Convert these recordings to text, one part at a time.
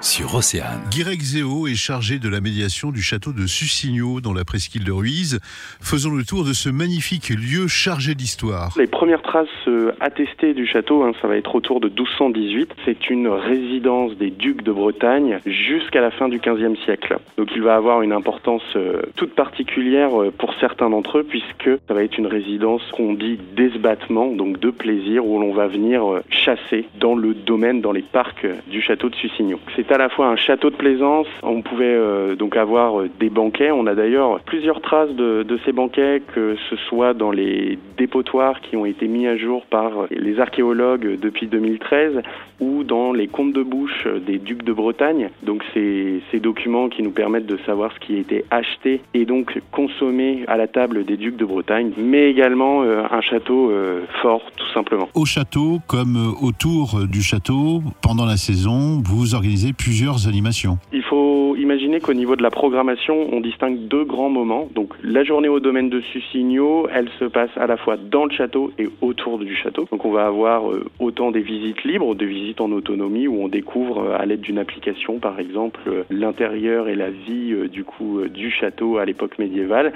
sur Océane. Guirec Zéo est chargé de la médiation du château de Sucigno dans la presqu'île de Ruiz. Faisons le tour de ce magnifique lieu chargé d'histoire. Les premières traces euh, attestées du château, hein, ça va être autour de 1218. C'est une résidence des ducs de Bretagne jusqu'à la fin du XVe siècle. Donc il va avoir une importance euh, toute particulière euh, pour certains d'entre eux puisque ça va être une résidence qu'on dit d'esbattement, donc de plaisir, où l'on va venir chasser dans le domaine, dans les parcs du château de. C'est à la fois un château de plaisance. On pouvait euh, donc avoir euh, des banquets. On a d'ailleurs plusieurs traces de, ces banquets, que ce soit dans les dépotoirs qui ont été mis à jour par les archéologues depuis 2013 ou dans les comptes de bouche des ducs de Bretagne. Donc c'est ces documents qui nous permettent de savoir ce qui a été acheté et donc consommé à la table des ducs de Bretagne, mais également euh, un château fort tout simplement. Au château comme autour du château, pendant la saison, vous organisez plusieurs animations. Faut imaginer qu'au niveau de la programmation, on distingue deux grands moments. Donc la journée au domaine de Sucigno, elle se passe à la fois dans le château et autour du château. Donc on va avoir euh, autant des visites libres, des visites en autonomie où on découvre euh, à l'aide d'une application par exemple euh, l'intérieur et la vie du château à l'époque médiévale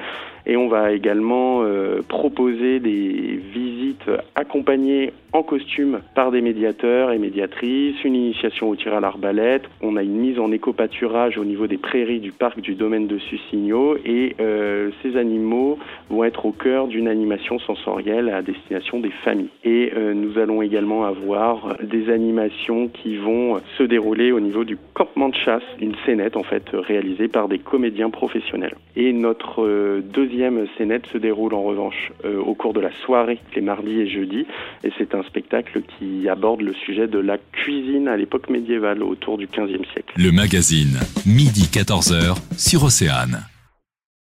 et on va également proposer des visites accompagnées en costume par des médiateurs et médiatrices, une initiation au tir à l'arbalète, on a une mise en au niveau des prairies du parc du domaine de Sucigno et euh, ces animaux vont être au cœur d'une animation sensorielle à destination des familles. Et euh, nous allons également avoir des animations qui vont se dérouler au niveau du campement de chasse, une scénette en fait réalisée par des comédiens professionnels. Et notre euh, deuxième scénette se déroule en revanche au cours de la soirée, les mardis et jeudis, et c'est un spectacle qui aborde le sujet de la cuisine à l'époque médiévale autour du 15e siècle. Le magazine, midi 14h sur Océane.